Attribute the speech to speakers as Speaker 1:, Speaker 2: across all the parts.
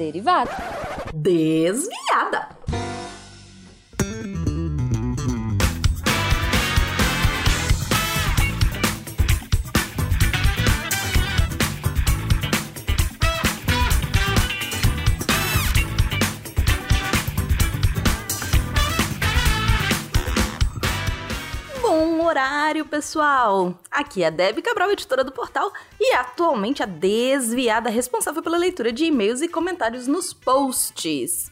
Speaker 1: derivada.
Speaker 2: Desviada. Horário, pessoal! Aqui é a Debbie Cabral, editora do portal, e atualmente a desviada responsável pela leitura de e-mails e comentários nos posts.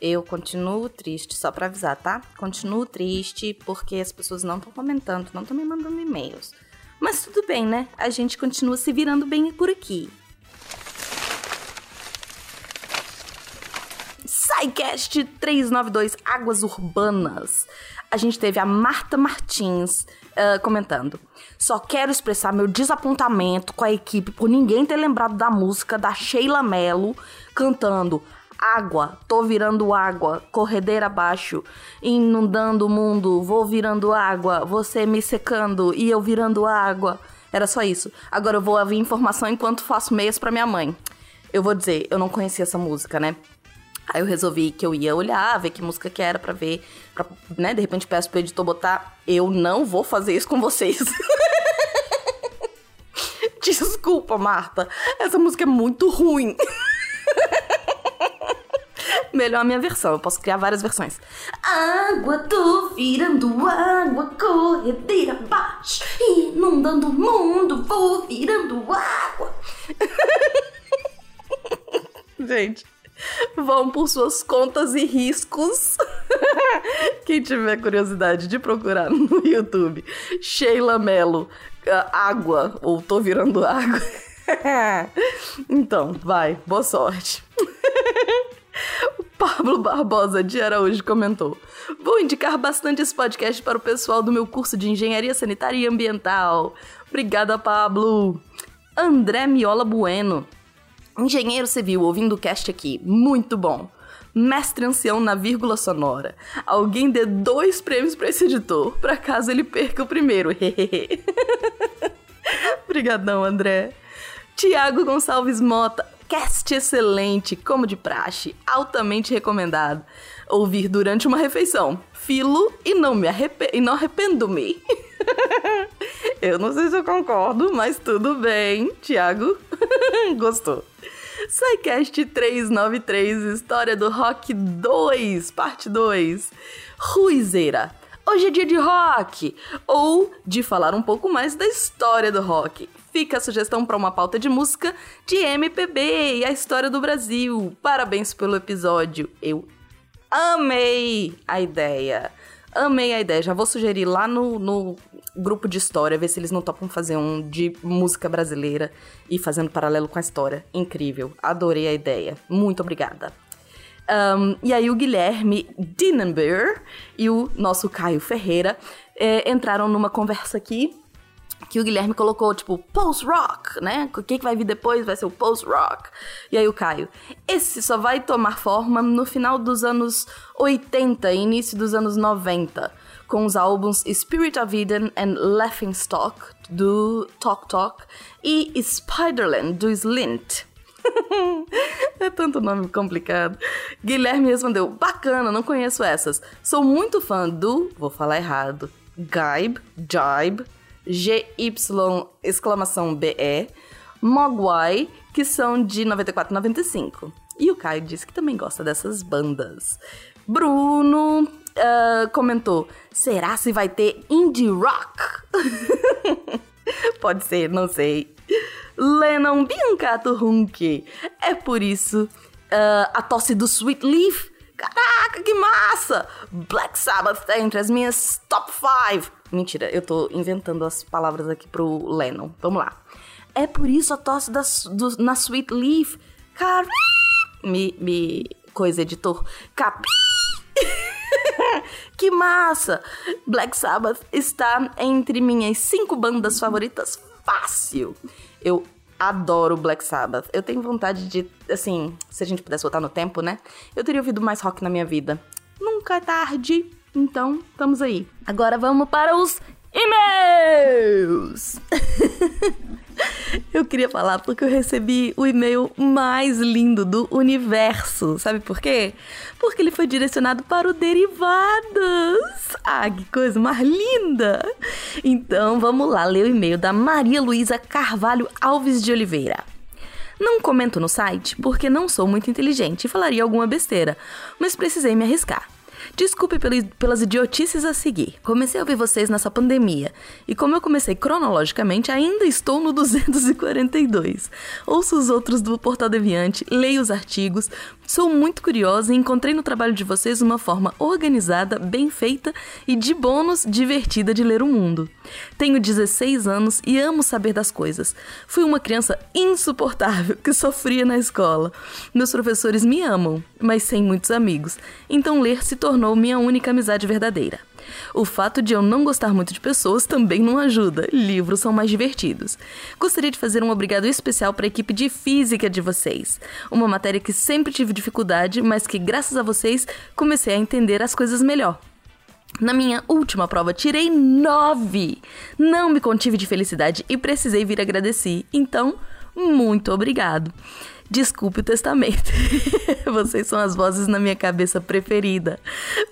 Speaker 2: Eu continuo triste, só pra avisar, tá? Continuo triste porque as pessoas não estão comentando, não estão me mandando e-mails. Mas tudo bem, né? A gente continua se virando bem por aqui. SciCast 392 Águas Urbanas. A gente teve a Marta Martins uh, comentando. Só quero expressar meu desapontamento com a equipe por ninguém ter lembrado da música da Sheila Mello cantando Água, tô virando água, corredeira abaixo, inundando o mundo, vou virando água, você me secando e eu virando água. Era só isso. Agora eu vou ouvir informação enquanto faço meias para minha mãe. Eu vou dizer, eu não conhecia essa música, né? Aí eu resolvi que eu ia olhar, ver que música que era pra ver, pra, né? De repente peço pro editor botar. Eu não vou fazer isso com vocês. Desculpa, Marta. Essa música é muito ruim. Melhor a minha versão, eu posso criar várias versões. Água, tô virando água, corredeira abaixo, inundando o mundo, vou virando água. Gente, vão por suas contas e riscos. Quem tiver curiosidade de procurar no YouTube, Sheila Mello, água, ou tô virando água. então, vai, boa sorte. O Pablo Barbosa de Araújo comentou: Vou indicar bastante esse podcast para o pessoal do meu curso de Engenharia Sanitária e Ambiental. Obrigada, Pablo. André Miola Bueno. Engenheiro civil, ouvindo o cast aqui. Muito bom. Mestre ancião na vírgula sonora. Alguém dê dois prêmios para esse editor, para caso ele perca o primeiro. Obrigadão, André. Tiago Gonçalves Mota. Cast excelente, como de praxe, altamente recomendado. Ouvir durante uma refeição. Filo e não me e não arrependo-me. eu não sei se eu concordo, mas tudo bem. Tiago gostou. SciCast 393, História do Rock 2, parte 2. Ruizeira. Hoje é dia de rock, ou de falar um pouco mais da história do rock. Fica a sugestão para uma pauta de música de MPB e a história do Brasil. Parabéns pelo episódio. Eu amei a ideia. Amei a ideia. Já vou sugerir lá no, no grupo de história, ver se eles não topam fazer um de música brasileira e fazendo paralelo com a história. Incrível. Adorei a ideia. Muito obrigada. Um, e aí o Guilherme Dinenberg e o nosso Caio Ferreira é, entraram numa conversa aqui que o Guilherme colocou, tipo, post-rock, né? O que, que vai vir depois vai ser o post-rock. E aí o Caio, esse só vai tomar forma no final dos anos 80 e início dos anos 90, com os álbuns Spirit of Eden and Laughing Stock, do Talk Talk, e Spiderland, do Slint. é tanto nome complicado. Guilherme respondeu: bacana, não conheço essas. Sou muito fã do. Vou falar errado. Gaib, Jibe, GY exclamação BE, Mogwai, que são de 94 e 95. E o Caio disse que também gosta dessas bandas. Bruno uh, comentou: será se vai ter indie rock? Pode ser, não sei. Lennon Biancato Hunk. É por isso uh, a tosse do Sweet Leaf. Caraca, que massa! Black Sabbath tá entre as minhas top 5. Mentira, eu tô inventando as palavras aqui pro Lennon. Vamos lá. É por isso a tosse da, do, na Sweet Leaf. Car... Me, me... Coisa, editor. Capi... que massa! Black Sabbath está entre minhas cinco bandas favoritas fácil. Eu adoro Black Sabbath. Eu tenho vontade de, assim, se a gente pudesse voltar no tempo, né? Eu teria ouvido mais rock na minha vida. Nunca é tarde. Então, estamos aí. Agora vamos para os e-mails! Eu queria falar porque eu recebi o e-mail mais lindo do universo. Sabe por quê? Porque ele foi direcionado para o Derivados. Ah, que coisa mais linda! Então vamos lá ler o e-mail da Maria Luísa Carvalho Alves de Oliveira. Não comento no site porque não sou muito inteligente e falaria alguma besteira, mas precisei me arriscar. Desculpe pelas idiotices a seguir. Comecei a ouvir vocês nessa pandemia. E como eu comecei cronologicamente, ainda estou no 242. Ouço os outros do Portal Deviante, leio os artigos, sou muito curiosa e encontrei no trabalho de vocês uma forma organizada, bem feita e de bônus divertida de ler o mundo. Tenho 16 anos e amo saber das coisas. Fui uma criança insuportável que sofria na escola. Meus professores me amam, mas sem muitos amigos. Então ler se tornou minha única amizade verdadeira. O fato de eu não gostar muito de pessoas também não ajuda. Livros são mais divertidos. Gostaria de fazer um obrigado especial para a equipe de física de vocês. Uma matéria que sempre tive dificuldade, mas que graças a vocês comecei a entender as coisas melhor. Na minha última prova, tirei nove. Não me contive de felicidade e precisei vir agradecer. Então, muito obrigado. Desculpe o testamento. Vocês são as vozes na minha cabeça preferida.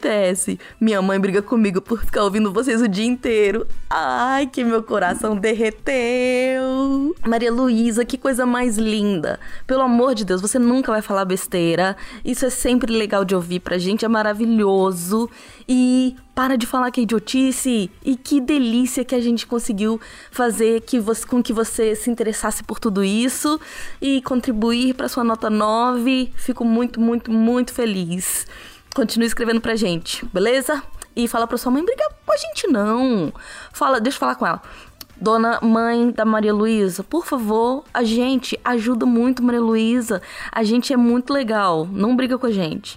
Speaker 2: PS, minha mãe briga comigo por ficar ouvindo vocês o dia inteiro. Ai, que meu coração derreteu. Maria Luísa, que coisa mais linda. Pelo amor de Deus, você nunca vai falar besteira. Isso é sempre legal de ouvir pra gente, é maravilhoso. E para de falar que é idiotice. E que delícia que a gente conseguiu fazer que você, com que você se interessasse por tudo isso e contribuir para sua nota 9. Fico muito, muito, muito feliz. Continue escrevendo pra gente, beleza? E fala pra sua mãe, briga com a gente não. Fala, deixa eu falar com ela. Dona mãe da Maria Luísa, por favor, a gente ajuda muito Maria Luísa. A gente é muito legal. Não briga com a gente.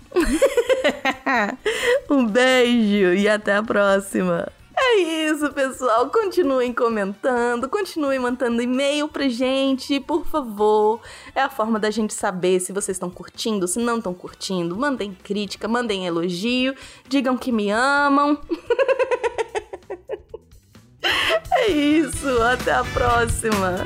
Speaker 2: um beijo e até a próxima. É isso, pessoal. Continuem comentando, continuem mandando e-mail pra gente, por favor. É a forma da gente saber se vocês estão curtindo, se não estão curtindo. Mandem crítica, mandem elogio, digam que me amam. é isso, até a próxima.